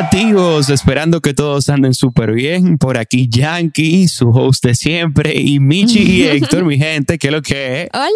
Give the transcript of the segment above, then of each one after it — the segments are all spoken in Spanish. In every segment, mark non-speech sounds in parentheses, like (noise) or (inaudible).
Nativos, esperando que todos anden súper bien. Por aquí Yankee, su host de siempre, y Michi y (laughs) Héctor, mi gente, ¿qué es lo que es? Hola.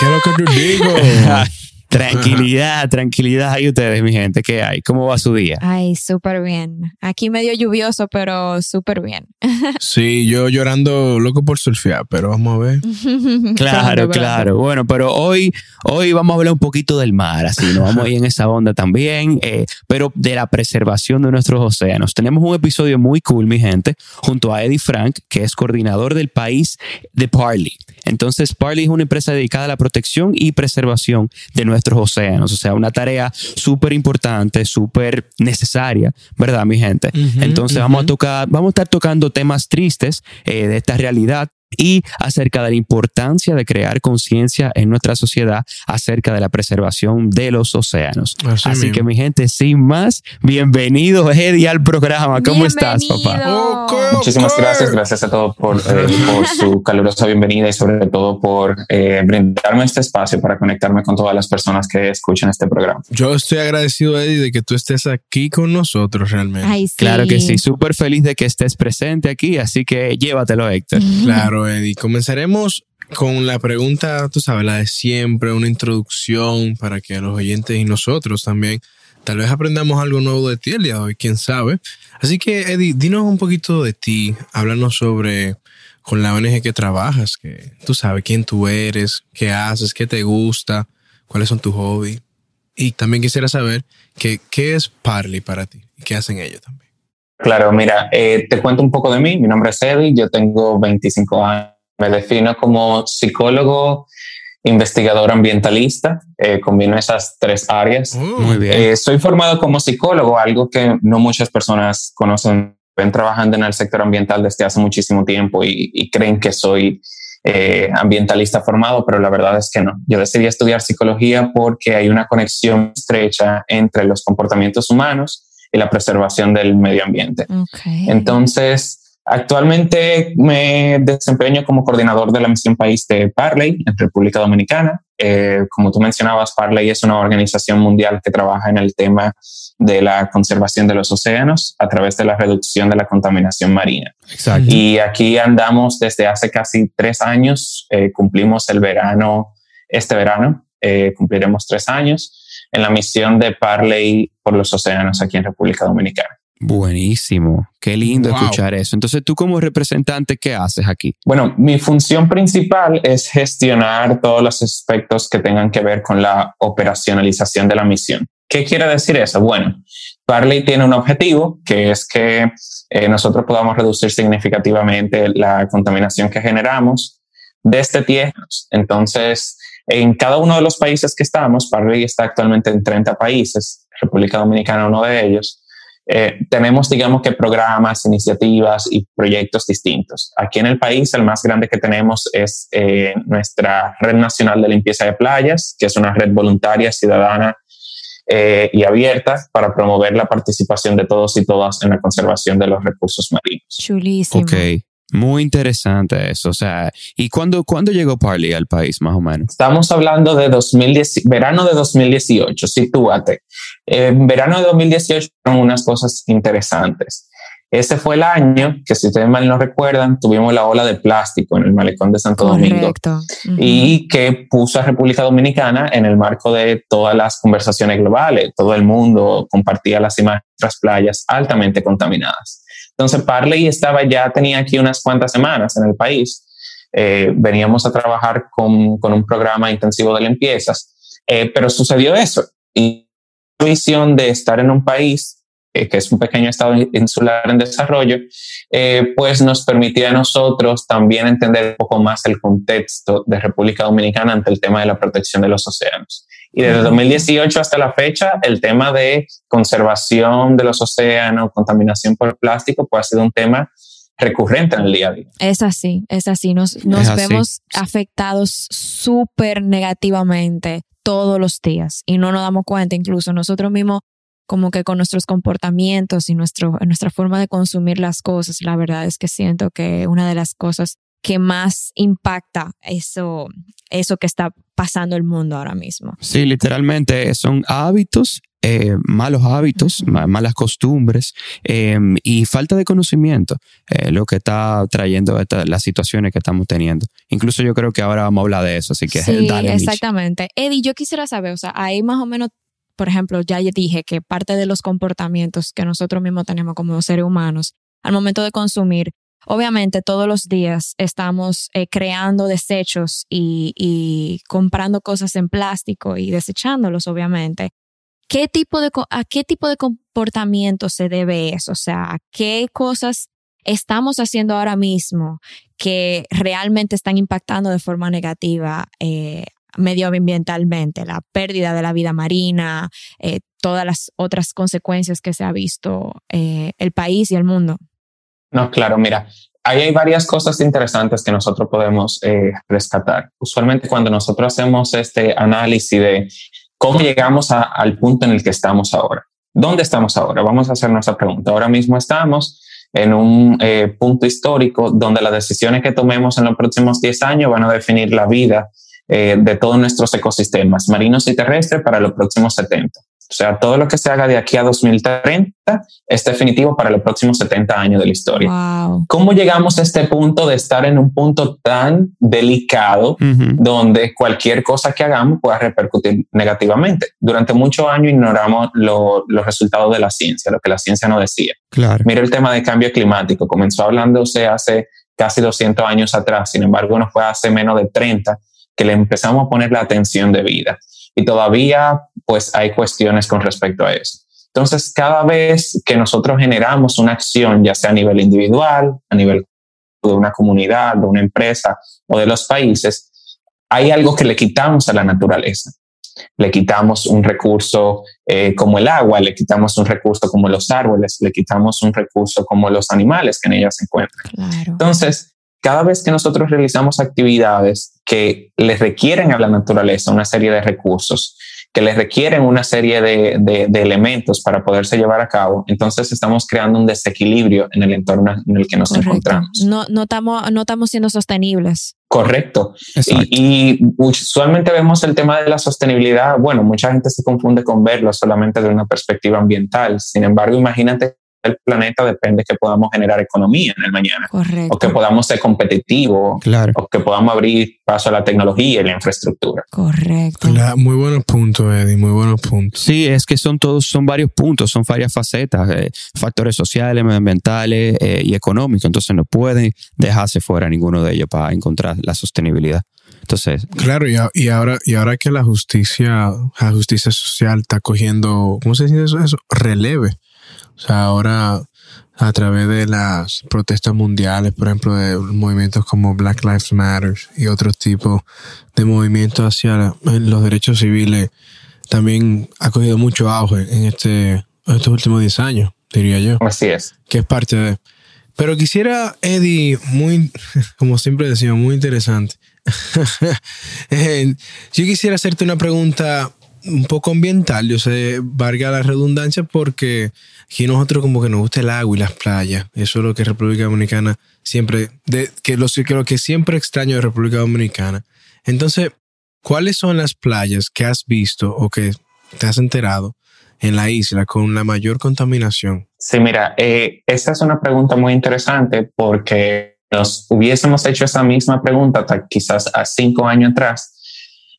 ¿Qué es lo que te digo? (laughs) Tranquilidad, (laughs) tranquilidad. ¿Y ustedes, mi gente? ¿Qué hay? ¿Cómo va su día? Ay, súper bien. Aquí medio lluvioso, pero súper bien. (laughs) Sí, yo llorando loco por surfear, pero vamos a ver. (laughs) Claro, claro. Bueno, pero hoy, hoy vamos a hablar un poquito del mar, así nos vamos a ir en esa onda también, eh, pero de la preservación de nuestros océanos. Tenemos un episodio muy cool, mi gente, junto a Eddie Frank, que es coordinador del país de Parley. Entonces, Parley es una empresa dedicada a la protección y preservación de nuestros océanos, o sea, una tarea súper importante, súper necesaria, ¿verdad, mi gente? Entonces, vamos a tocar, vamos a estar tocando temas tristes eh, de esta realidad y acerca de la importancia de crear conciencia en nuestra sociedad acerca de la preservación de los océanos. Así que mi gente, sin más, bienvenido Eddie al programa. ¿Cómo estás, papá? Muchísimas gracias, gracias a todos por, eh, (laughs) por su calurosa bienvenida y sobre todo por eh, brindarme este espacio para conectarme con todas las personas que escuchan este programa. Yo estoy agradecido, Eddie, de que tú estés aquí con nosotros realmente. Ay, sí. Claro que sí, súper feliz de que estés presente aquí, así que llévatelo, Héctor. Claro, Eddie. Comenzaremos con la pregunta, tú sabes, la de siempre, una introducción para que los oyentes y nosotros también tal vez aprendamos algo nuevo de ti el día de hoy, quién sabe. Así que, Eddie, dinos un poquito de ti, háblanos sobre con la ONG que trabajas, que tú sabes quién tú eres, qué haces, qué te gusta, cuáles son tus hobbies. Y también quisiera saber que, qué es Parley para ti y qué hacen ellos también. Claro, mira, eh, te cuento un poco de mí. Mi nombre es Eddie, yo tengo 25 años. Me defino como psicólogo, investigador ambientalista. Eh, combino esas tres áreas. Oh, Muy bien. Eh, soy formado como psicólogo, algo que no muchas personas conocen. Ven trabajando en el sector ambiental desde hace muchísimo tiempo y, y creen que soy eh, ambientalista formado, pero la verdad es que no. Yo decidí estudiar psicología porque hay una conexión estrecha entre los comportamientos humanos y la preservación del medio ambiente. Entonces, actualmente me desempeño como coordinador de la misión país de Parley en República Dominicana. Eh, como tú mencionabas, Parley es una organización mundial que trabaja en el tema de la conservación de los océanos a través de la reducción de la contaminación marina. Exacto. Y aquí andamos desde hace casi tres años. Eh, cumplimos el verano, este verano, eh, cumpliremos tres años en la misión de Parley por los océanos aquí en República Dominicana. Buenísimo. Qué lindo Wow. escuchar eso. Entonces, tú como representante, ¿qué haces aquí? Bueno, mi función principal es gestionar todos los aspectos que tengan que ver con la operacionalización de la misión. ¿Qué quiere decir eso? Bueno, Parley tiene un objetivo que es que eh, nosotros podamos reducir significativamente la contaminación que generamos desde tierras. Entonces, en cada uno de los países que estamos, Parley está actualmente en 30 países, República Dominicana uno de ellos, eh, tenemos, digamos que programas, iniciativas y proyectos distintos. Aquí en el país, el más grande que tenemos es eh, nuestra Red Nacional de Limpieza de Playas, que es una red voluntaria, ciudadana eh, y abierta para promover la participación de todos y todas en la conservación de los recursos marinos. Chulísimo. Ok. Muy interesante eso. O sea, ¿y cuándo, cuándo llegó Parley al país, más o menos? Estamos hablando de 2010, verano de 2018, sitúate. En verano de 2018 fueron unas cosas interesantes. Ese fue el año que, si ustedes mal no recuerdan, tuvimos la ola de plástico en el malecón de Santo Domingo Correcto. Ujú. y que puso a República Dominicana en el marco de todas las conversaciones globales. Todo el mundo compartía las imágenes de las playas altamente contaminadas. Entonces, Parley estaba ya, tenía aquí unas cuantas semanas en el país. Eh, veníamos a trabajar con, con, un programa intensivo de limpiezas, eh, pero sucedió eso. Y la visión de estar en un país eh, que es un pequeño estado insular en desarrollo, eh, pues nos permitía a nosotros también entender un poco más el contexto de República Dominicana ante el tema de la protección de los océanos. Y desde 2018 hasta la fecha, el tema de conservación de los océanos, contaminación por plástico, pues ha sido un tema recurrente en el día a día. Es así, es así. Nos, nos Es así. vemos afectados súper negativamente todos los días y no nos damos cuenta, incluso nosotros mismos, como que con nuestros comportamientos y nuestro, nuestra forma de consumir las cosas, la verdad es que siento que una de las cosas que más impacta eso, eso que está pasando el mundo ahora mismo. Sí, literalmente son hábitos eh, malos hábitos, malas costumbres em, y falta de conocimiento, eh, lo que está trayendo las situaciones que estamos teniendo. Incluso yo creo que ahora vamos a hablar de eso, así que (laughs) sí, exactamente. Eddie, yo quisiera saber, o sea, ahí más o menos, por ejemplo, ya dije que parte de los comportamientos que nosotros mismos tenemos como seres humanos al momento de consumir Obviamente todos los días estamos eh, creando desechos y, comprando cosas en plástico y desechándolos, obviamente. ¿Qué tipo de, ¿A qué tipo de comportamiento se debe eso? O sea, ¿qué cosas estamos haciendo ahora mismo que realmente están impactando de forma negativa eh, medioambientalmente? La pérdida de la vida marina, eh, todas las otras consecuencias que se ha visto el país y el mundo. No, claro, mira, ahí hay varias cosas interesantes que nosotros podemos eh, rescatar. Usualmente cuando nosotros hacemos este análisis de cómo llegamos al punto en el que estamos ahora. ¿Dónde estamos ahora? Vamos a hacernos esa pregunta. Ahora mismo estamos en un eh, punto histórico donde las decisiones que tomemos en los próximos 10 años van a definir la vida eh, de todos nuestros ecosistemas marinos y terrestres para los próximos 70. O sea, todo lo que se haga de aquí a 2030 es definitivo para los próximos 70 años de la historia. ¿Cómo llegamos a este punto de estar en un punto tan delicado donde cualquier cosa que hagamos pueda repercutir negativamente? Durante muchos años ignoramos los resultados de la ciencia, lo que la ciencia no decía. Claro. Mira el tema de cambio climático. Comenzó hablándose hace casi 200 años atrás. Sin embargo, no fue hace menos de 30 que le empezamos a poner la atención de vida y todavía pues hay cuestiones con respecto a eso. Entonces, cada vez que nosotros generamos una acción, ya sea a nivel individual, a nivel de una comunidad, de una empresa o de los países, hay algo que le quitamos a la naturaleza. Le quitamos un recurso eh, como el agua, le quitamos un recurso como los árboles, le quitamos un recurso como los animales que en ellas se encuentran. Entonces, cada vez que nosotros realizamos actividades que les requieren a la naturaleza una serie de recursos, que les requieren una serie de, elementos para poderse llevar a cabo, entonces estamos creando un desequilibrio en el entorno en el que nos encontramos. No, no, estamos, no estamos siendo sostenibles. Correcto. Y, y, usualmente vemos el tema de la sostenibilidad. Bueno, mucha gente se confunde con verlo solamente de una perspectiva ambiental. Sin embargo, imagínate el planeta depende que podamos generar economía en el mañana. Correcto. O que podamos ser competitivos. Claro. O que podamos abrir paso a la tecnología y la infraestructura. Correcto. muy buenos puntos, Eddie, muy buenos puntos. Sí, es que son todos, son varios puntos, son varias facetas, eh, factores sociales, medioambientales eh, y económicos. Entonces no pueden dejarse fuera ninguno de ellos para encontrar la sostenibilidad. Entonces, claro, y, ahora, y ahora que la justicia, la justicia social está cogiendo, ¿cómo se dice eso? eso? Releve o sea, ahora a través de las protestas mundiales, por ejemplo, de movimientos como Black Lives Matter y otros tipos de movimientos hacia los derechos civiles, también ha cogido mucho auge en, este, estos últimos 10 años, diría yo. Así es. Que es parte de... Pero quisiera, Eddie, muy, como siempre decimos, muy interesante. (laughs) Eh, yo quisiera hacerte una pregunta un poco ambiental, yo sé, valga la redundancia, porque aquí nosotros como que nos gusta el agua y las playas. Eso es lo que República Dominicana siempre, de, que, lo, que lo que siempre extraño de República Dominicana. Entonces, ¿cuáles son las playas que has visto o que te has enterado en la isla con la mayor contaminación? Sí, mira, eh, esa es una pregunta muy interesante porque nos hubiésemos hecho esa misma pregunta quizás a cinco años atrás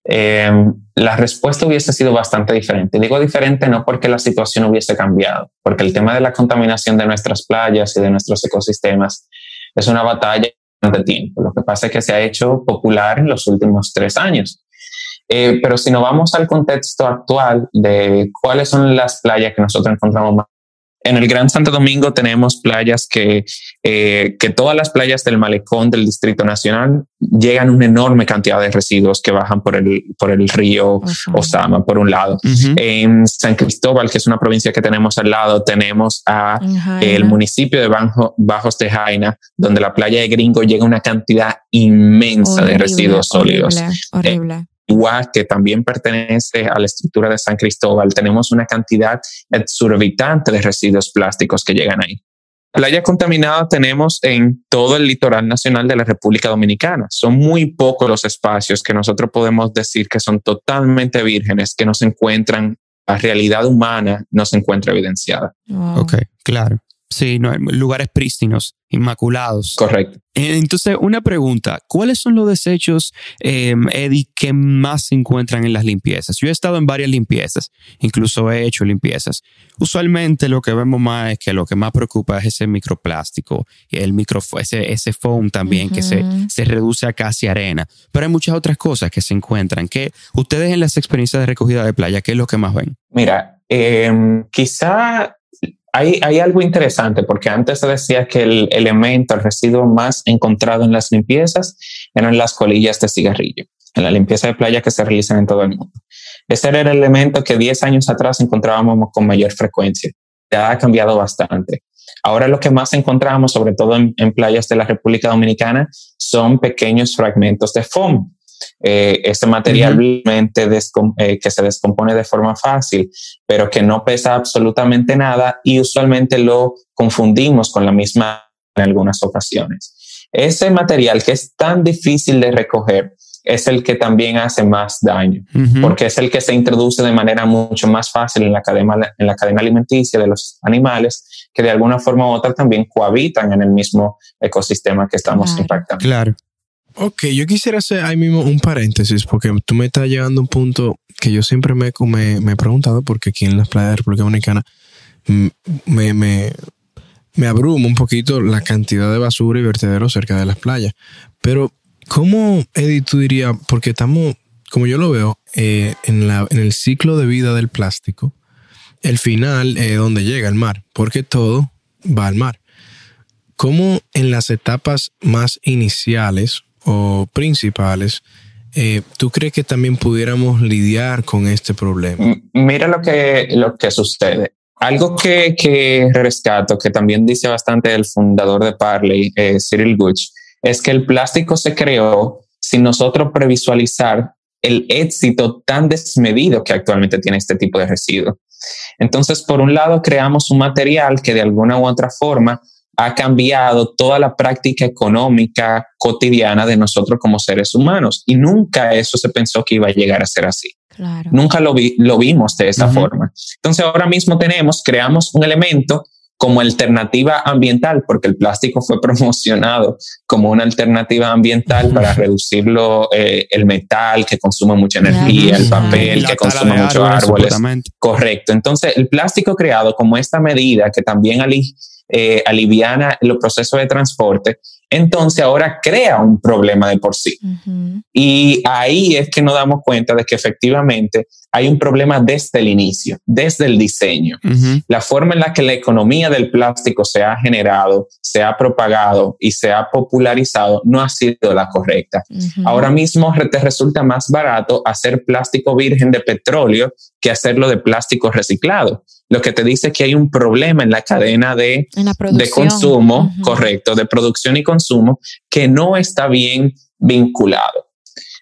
eh, la respuesta hubiese sido bastante diferente. Digo diferente no porque la situación hubiese cambiado, porque el tema de la contaminación de nuestras playas y de nuestros ecosistemas es una batalla de tiempo. Lo que pasa es que se ha hecho popular en los últimos tres años. Eh, pero si nos vamos al contexto actual de cuáles son las playas que nosotros encontramos más en el Gran Santo Domingo tenemos playas que, eh, que todas las playas del malecón del Distrito Nacional llegan una enorme cantidad de residuos que bajan por el, por el río Osama, por un lado. En San Cristóbal, que es una provincia que tenemos al lado, tenemos a el municipio de Bajos de Jaina, donde la playa de Gringo llega una cantidad inmensa de residuos sólidos. Horrible igual que también pertenece a la estructura de San Cristóbal, tenemos una cantidad exorbitante de residuos plásticos que llegan ahí. Playa contaminada tenemos en todo el litoral nacional de la República Dominicana. Son muy pocos los espacios que nosotros podemos decir que son totalmente vírgenes, que no se encuentran realidad humana no se encuentra evidenciada. Wow. Ok, claro. Sí, no, lugares prístinos, inmaculados. Correcto. Entonces, una pregunta, ¿cuáles son los desechos, eh, Eddie, que más se encuentran en las limpiezas? Yo he estado en varias limpiezas, incluso he hecho limpiezas. Usualmente lo que vemos más es que lo que más preocupa es ese microplástico, y el micro, ese, ese foam también que se, se reduce a casi arena. Pero hay muchas otras cosas que se encuentran. que ustedes en las experiencias de recogida de playa, ¿qué es lo que más ven? Mira, eh, quizá hay, hay algo interesante porque antes se decía que el elemento, el residuo más encontrado en las limpiezas eran las colillas de cigarrillo, en la limpieza de playa que se realizan en todo el mundo. Ese era el elemento que 10 años atrás encontrábamos con mayor frecuencia. Ya ha cambiado bastante. Ahora lo que más encontramos, sobre todo en, en playas de la República Dominicana, son pequeños fragmentos de foam. Eh, este material eh, que se descompone de forma fácil, pero que no pesa absolutamente nada y usualmente lo confundimos con la misma en algunas ocasiones. Ese material que es tan difícil de recoger es el que también hace más daño, porque es el que se introduce de manera mucho más fácil en la cadena, en la cadena alimenticia de los animales, que de alguna forma u otra también cohabitan en el mismo ecosistema que estamos Claro. impactando. Claro. Ok, yo quisiera hacer ahí mismo un paréntesis porque tú me estás llegando a un punto que yo siempre me, me, me he preguntado porque aquí en las playas de República Dominicana me, me, me abruma un poquito la cantidad de basura y vertederos cerca de las playas. Pero, ¿cómo, Eddie, tú dirías? Porque estamos, como yo lo veo, eh, en, la, en el ciclo de vida del plástico, el final es donde llega el mar, porque todo va al mar. ¿Cómo en las etapas más iniciales o principales, eh, tú crees que también pudiéramos lidiar con este problema? Mira lo que, lo que sucede. Algo que, que rescato, que también dice bastante el fundador de Parley, eh, Cyril Guch, es que el plástico se creó sin nosotros previsualizar el éxito tan desmedido que actualmente tiene este tipo de residuo. Entonces, por un lado, creamos un material que de alguna u otra forma ha cambiado toda la práctica económica cotidiana de nosotros como seres humanos y nunca eso se pensó que iba a llegar a ser así. Claro. Nunca lo, vi- lo vimos de esa forma. Entonces ahora mismo tenemos, creamos un elemento como alternativa ambiental, porque el plástico fue (laughs) promocionado como una alternativa ambiental para reducir lo, eh, el metal que consume mucha energía, el papel que consume muchos árboles. Correcto. Entonces, el plástico creado como esta medida que también ali- eh, aliviana los procesos de transporte, entonces ahora crea un problema de por sí. Y ahí es que nos damos cuenta de que efectivamente hay un problema desde el inicio, desde el diseño. La forma en la que la economía del plástico se ha generado, se ha propagado y se ha popularizado no ha sido la correcta. Ahora mismo te resulta más barato hacer plástico virgen de petróleo que hacerlo de plástico reciclado. Lo que te dice que hay un problema en la cadena de, la consumo, correcto, de producción y consumo, que no está bien vinculado.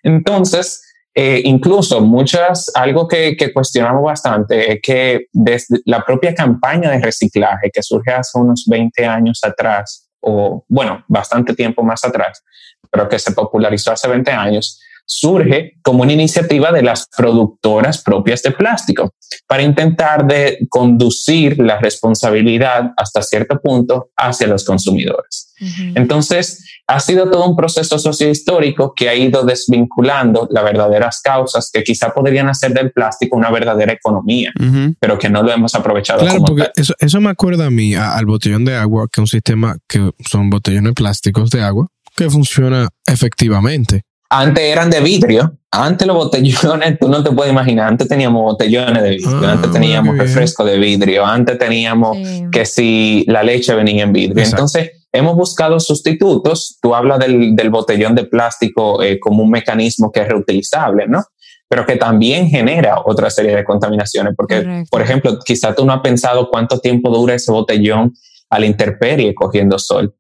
Entonces, eh, incluso muchas, algo que, que cuestionamos bastante es que desde la propia campaña de reciclaje que surge hace unos 20 años atrás, o bueno, bastante tiempo más atrás, pero que se popularizó hace 20 años, surge como una iniciativa de las productoras propias de plástico para intentar de conducir la responsabilidad hasta cierto punto hacia los consumidores. Entonces, ha sido todo un proceso sociohistórico que ha ido desvinculando las verdaderas causas que quizá podrían hacer del plástico una verdadera economía, pero que no lo hemos aprovechado Claro, como porque tal. eso, eso me acuerda a mí, a- al botellón de agua, que es un sistema que son botellones plásticos de agua, que funciona efectivamente. Antes eran de vidrio, antes los botellones, tú no te puedes imaginar, antes teníamos botellones de vidrio, Ah, antes teníamos refresco de vidrio, antes teníamos Sí. que si la leche venía en vidrio. Exacto. Entonces, hemos buscado sustitutos. Tú hablas del, del botellón de plástico eh, como un mecanismo que es reutilizable, ¿no? Pero que también genera otra serie de contaminaciones, porque, Correcto. por ejemplo, quizá tú no has pensado cuánto tiempo dura ese botellón a la intemperie cogiendo sol,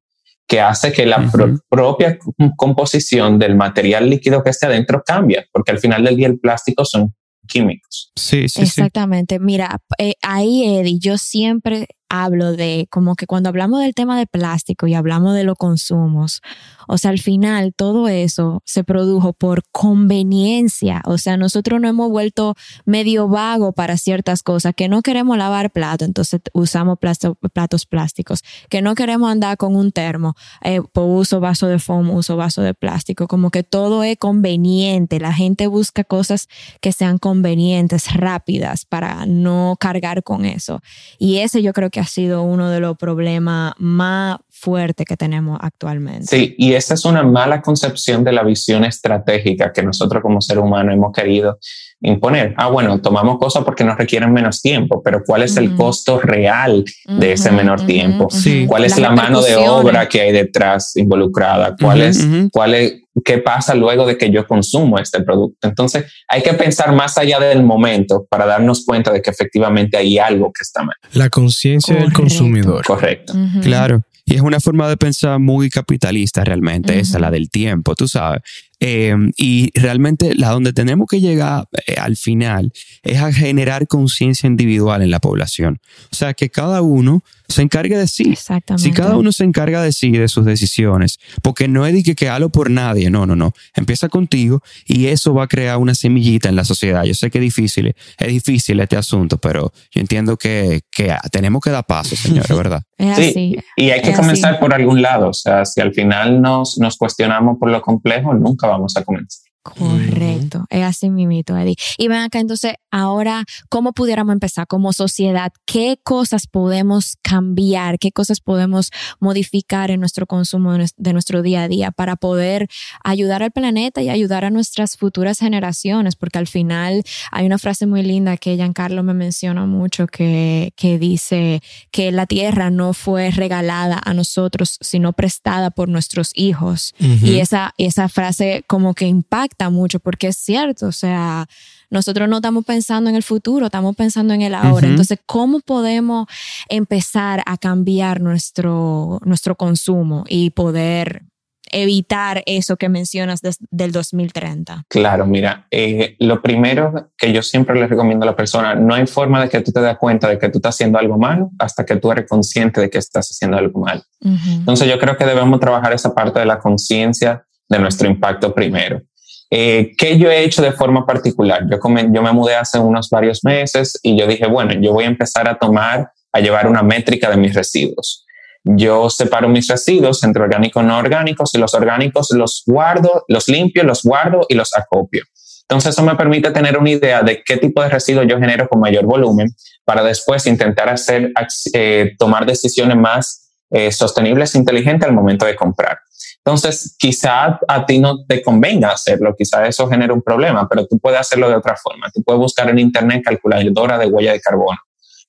que hace que la pro- propia composición del material líquido que esté adentro cambia, porque al final del día el plástico son químicos. Sí, sí, sí. Exactamente. Mira, eh, ahí, Eddie, yo siempre hablo de como que cuando hablamos del tema de plástico y hablamos de los consumos, o sea, al final todo eso se produjo por conveniencia. O sea, nosotros no hemos vuelto medio vago para ciertas cosas, que no queremos lavar plato, entonces usamos platos plásticos, que no queremos andar con un termo, eh, pues uso vaso de foam, uso vaso de plástico, como que todo es conveniente. La gente busca cosas que sean convenientes, rápidas, para no cargar con eso. Y ese yo creo que ha sido uno de los problemas más fuerte que tenemos actualmente. Sí, y esa es una mala concepción de la visión estratégica que nosotros como ser humano hemos querido imponer. Ah, bueno, tomamos cosas porque nos requieren menos tiempo, pero ¿cuál es el costo real de ese menor tiempo? ¿Cuál es la mano de obra que hay detrás involucrada? ¿Cuál es, cuál es, qué pasa luego de que yo consumo este producto? Entonces, hay que pensar más allá del momento para darnos cuenta de que efectivamente hay algo que está mal. La conciencia del consumidor. Correcto. Claro. Y es una forma de pensar muy capitalista realmente, esa, la del tiempo, tú sabes. Eh, y realmente la donde tenemos que llegar eh, al final es a generar conciencia individual en la población. O sea, que cada uno se encargue de sí. Exactamente. Si cada uno se encarga de sí, de sus decisiones, porque no es de que, que halo por nadie, no, no, no. Empieza contigo y eso va a crear una semillita en la sociedad. Yo sé que es difícil, es difícil este asunto, pero yo entiendo que, que tenemos que dar paso, señores, (laughs) ¿verdad? sí, y hay que comenzar por algún lado. O sea, si al final nos, nos cuestionamos por lo complejo, nunca vamos a comenzar. Correcto, es así mimito, Eddie. Y ven acá, entonces, ahora, ¿cómo pudiéramos empezar como sociedad? ¿Qué cosas podemos cambiar? ¿Qué cosas podemos modificar en nuestro consumo de nuestro día a día para poder ayudar al planeta y ayudar a nuestras futuras generaciones? Porque al final hay una frase muy linda que Giancarlo me menciona mucho que, que dice que la tierra no fue regalada a nosotros, sino prestada por nuestros hijos. Y esa, esa frase como que impacta mucho porque es cierto, o sea, nosotros no estamos pensando en el futuro, estamos pensando en el ahora. Entonces, ¿cómo podemos empezar a cambiar nuestro, nuestro consumo y poder evitar eso que mencionas desde el 2030? Claro, mira, eh, lo primero que yo siempre le recomiendo a la persona, no hay forma de que tú te des cuenta de que tú estás haciendo algo malo hasta que tú eres consciente de que estás haciendo algo malo. Entonces yo creo que debemos trabajar esa parte de la conciencia de nuestro impacto primero. Eh, ¿Qué yo he hecho de forma particular? Yo, me mudé hace unos varios meses y yo dije, bueno, yo voy a empezar a tomar, a llevar una métrica de mis residuos. Yo separo mis residuos entre orgánicos y no orgánicos y los orgánicos los guardo, los limpio, los guardo y los acopio. Entonces eso me permite tener una idea de qué tipo de residuos yo genero con mayor volumen para después intentar hacer, eh, tomar decisiones más eh, sostenibles e inteligentes al momento de comprar. Entonces, quizá a ti no te convenga hacerlo, quizá eso genere un problema, pero tú puedes hacerlo de otra forma. Tú puedes buscar en Internet calculadora de huella de carbono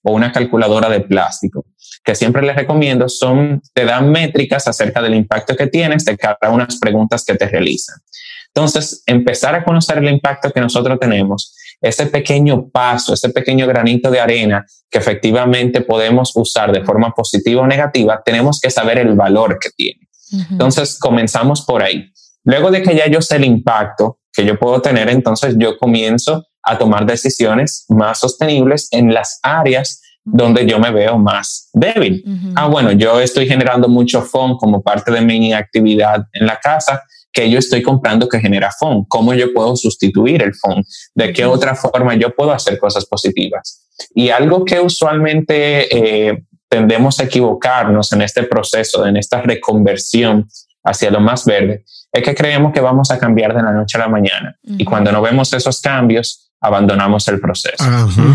o una calculadora de plástico, que siempre les recomiendo, son, te dan métricas acerca del impacto que tienes de cada una de las preguntas que te realizan. Entonces, empezar a conocer el impacto que nosotros tenemos, ese pequeño paso, ese pequeño granito de arena que efectivamente podemos usar de forma positiva o negativa, tenemos que saber el valor que tiene. Entonces comenzamos por ahí. Luego de que ya yo sé el impacto que yo puedo tener, entonces yo comienzo a tomar decisiones más sostenibles en las áreas donde yo me veo más débil. Ah, bueno, yo estoy generando mucho FON como parte de mi actividad en la casa, que yo estoy comprando que genera FON. ¿Cómo yo puedo sustituir el FON? ¿De qué otra forma yo puedo hacer cosas positivas? Y algo que usualmente eh, tendemos a equivocarnos en este proceso, en esta reconversión hacia lo más verde, es que creemos que vamos a cambiar de la noche a la mañana. Y cuando no vemos esos cambios, abandonamos el proceso.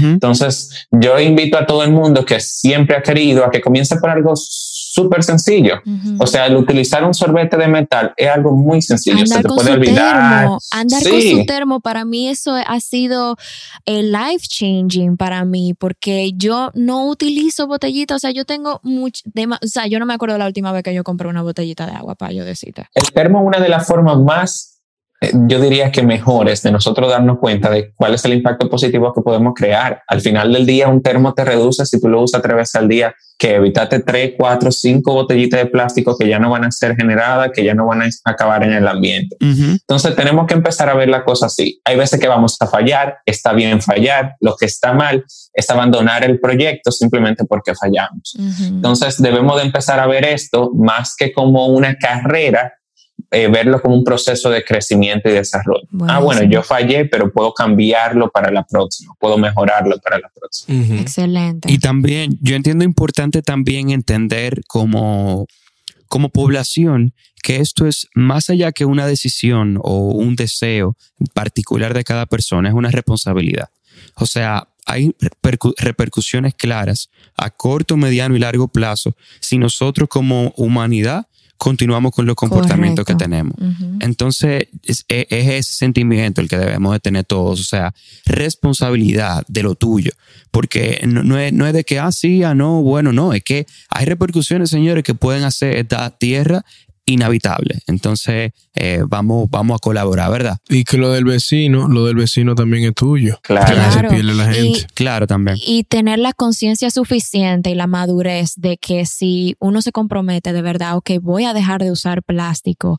Entonces, yo invito a todo el mundo que siempre ha querido a que comience por algo súper sencillo. O sea, el utilizar un sorbete de metal es algo muy sencillo. Andar se te con puede su olvidar. termo, andar con su termo, para mí eso ha sido el life changing para mí, porque yo no utilizo botellitas, o sea, yo tengo mucho, o sea, yo no me acuerdo la última vez que yo compré una botellita de agua para yo decirte. El termo es una de las formas más eh, yo diría que mejores de nosotros darnos cuenta de cuál es el impacto positivo que podemos crear. Al final del día, un termo te reduce si tú lo usas tres veces al día, que evitate tres, cuatro, cinco botellitas de plástico que ya no van a ser generadas, que ya no van a acabar en el ambiente. Entonces tenemos que empezar a ver la cosa así. Hay veces que vamos a fallar, está bien fallar, lo que está mal es abandonar el proyecto simplemente porque fallamos. Entonces debemos de empezar a ver esto más que como una carrera eh, verlo como un proceso de crecimiento y desarrollo. ah, bueno, yo fallé, pero puedo cambiarlo para la próxima, puedo mejorarlo para la próxima. Excelente. Y también, yo entiendo importante también entender como, como población que esto es más allá que una decisión o un deseo particular de cada persona, es una responsabilidad. O sea, hay repercusiones claras a corto, mediano y largo plazo si nosotros como humanidad continuamos con los comportamientos que tenemos. Entonces, es, ese sentimiento el que debemos de tener todos, o sea, responsabilidad de lo tuyo, porque no, es, no es de que, ah, sí, ah, no, bueno, no, es que hay repercusiones, señores, que pueden hacer esta tierra inhabitable. Entonces, eh, vamos, vamos a colaborar, ¿verdad? Y que lo del vecino, lo del vecino también es tuyo. Claro. la gente. Y, claro, también. Y tener la conciencia suficiente y la madurez de que si uno se compromete de verdad, ok, voy a dejar de usar plástico.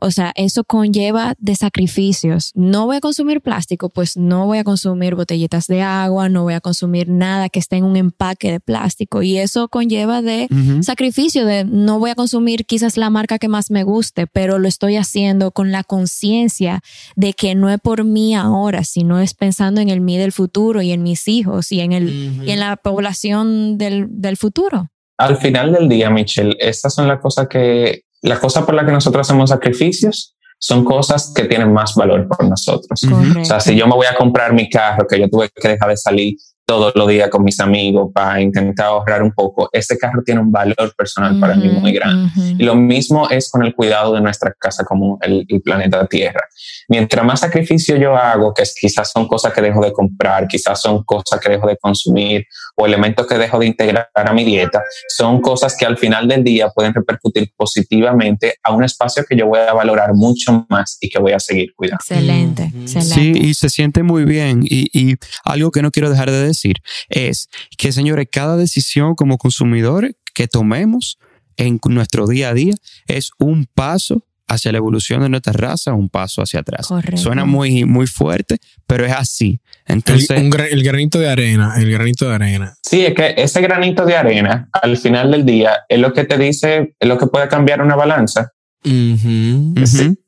O sea, eso conlleva de sacrificios. No voy a consumir plástico, pues no voy a consumir botellitas de agua, no voy a consumir nada que esté en un empaque de plástico. Y eso conlleva de sacrificio, de no voy a consumir quizás la marca que más me guste, pero lo estoy haciendo con la conciencia de que no es por mí ahora, sino es pensando en el mí del futuro y en mis hijos y en, el, y en la población del, del futuro. Al final del día, Michelle, estas son las cosas que, las cosas por las que nosotros hacemos sacrificios son cosas que tienen más valor por nosotros. O sea, si yo me voy a comprar mi carro, que yo tuve que dejar de salir todos los días con mis amigos para intentar ahorrar un poco, este carro tiene un valor personal para mí muy grande. Y lo mismo es con el cuidado de nuestra casa como el, el, planeta Tierra. Mientras más sacrificio yo hago, que quizás son cosas que dejo de comprar, quizás son cosas que dejo de consumir o elementos que dejo de integrar a mi dieta, son cosas que al final del día pueden repercutir positivamente a un espacio que yo voy a valorar mucho más y que voy a seguir cuidando. Excelente, excelente. Sí, y se siente muy bien. Y, y algo que no quiero dejar de decir decir es que, señores, cada decisión como consumidores que tomemos en nuestro día a día es un paso hacia la evolución de nuestra raza, un paso hacia atrás. Suena muy, muy fuerte, pero es así. Entonces, el, el, granito de arena, el granito de arena. Sí, es que ese granito de arena, al final del día, es lo que te dice, es lo que puede cambiar una balanza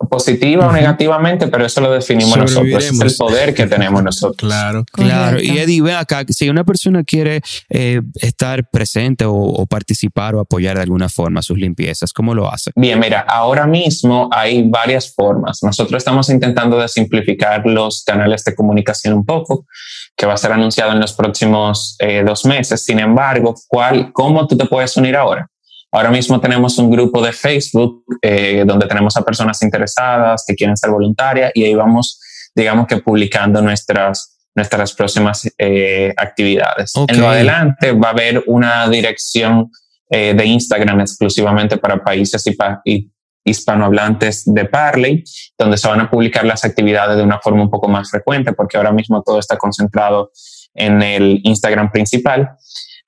positiva o negativamente, pero eso lo definimos nosotros. Es el poder que tenemos nosotros. Claro. Claro. Y Eddie, ve acá, si una persona quiere eh, estar presente o, participar o apoyar de alguna forma sus limpiezas, ¿cómo lo hace? Bien, mira, ahora mismo hay varias formas. Nosotros estamos intentando de simplificar los canales de comunicación un poco, que va a ser anunciado en los próximos eh, dos meses. Sin embargo, ¿cuál, ¿cómo tú te puedes unir ahora? Ahora mismo tenemos un grupo de Facebook eh, donde tenemos a personas interesadas que quieren ser voluntarias y ahí vamos, digamos que publicando nuestras, nuestras próximas eh, actividades. En lo adelante va a haber una dirección eh, de Instagram exclusivamente para países y, hispanohablantes de Parley, donde se van a publicar las actividades de una forma un poco más frecuente, porque ahora mismo todo está concentrado en el Instagram principal.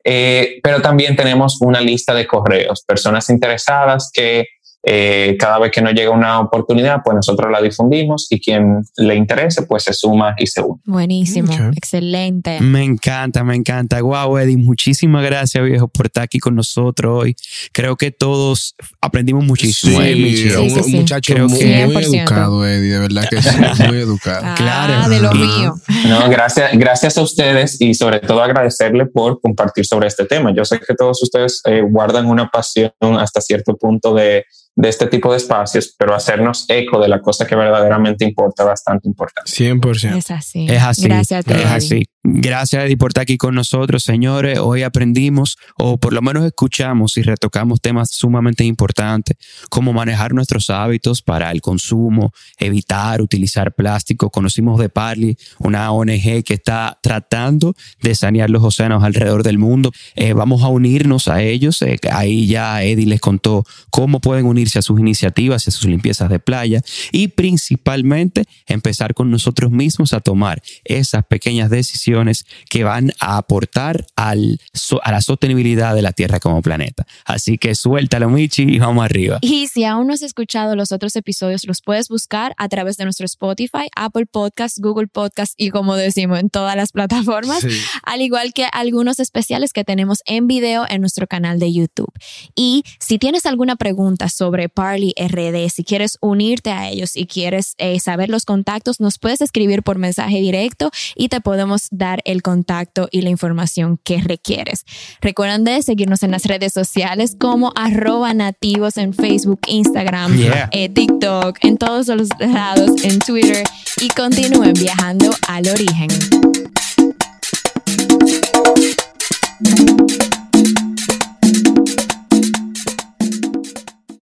Eh, pero también tenemos una lista de correos, personas interesadas que eh, cada vez que nos llega una oportunidad, pues nosotros la difundimos y quien le interese, pues se suma y se une. Buenísimo, excelente. Me encanta, me encanta. Wow, Eddie, muchísimas gracias, viejo, por estar aquí con nosotros hoy. Creo que todos aprendimos muchísimo. Sí, un, muchacho muy, educado, Eddie, de verdad que sí, (laughs) muy educado. Ah, claro. de lo mío. No, gracias, gracias a ustedes y sobre todo agradecerle por compartir sobre este tema. Yo sé que todos ustedes eh, guardan una pasión hasta cierto punto de de este tipo de espacios, pero hacernos eco de la cosa que verdaderamente importa, bastante importante. 100%. Es así. Es así. Gracias a ti. Es así. Gracias Eddie por estar aquí con nosotros, señores. Hoy aprendimos, o por lo menos escuchamos y retocamos temas sumamente importantes, como manejar nuestros hábitos para el consumo, evitar utilizar plástico. Conocimos de Parley, una ONG que está tratando de sanear los océanos alrededor del mundo. Eh, vamos a unirnos a ellos. Eh, ahí ya Eddie les contó cómo pueden unirse a sus iniciativas, a sus limpiezas de playa y principalmente empezar con nosotros mismos a tomar esas pequeñas decisiones que van a aportar al, a la sostenibilidad de la Tierra como planeta. Así que suéltalo, Michi, y vamos arriba. Y si aún no has escuchado los otros episodios, los puedes buscar a través de nuestro Spotify, Apple Podcast, Google Podcast y como decimos en todas las plataformas, al igual que algunos especiales que tenemos en video en nuestro canal de YouTube. Y si tienes alguna pregunta sobre Parley RD, si quieres unirte a ellos y quieres eh, saber los contactos, nos puedes escribir por mensaje directo y te podemos dar el contacto y la información que requieres. Recuerden de seguirnos en las redes sociales como arroba nativos en Facebook, Instagram, eh, TikTok, en todos los lados, en Twitter y continúen viajando al origen.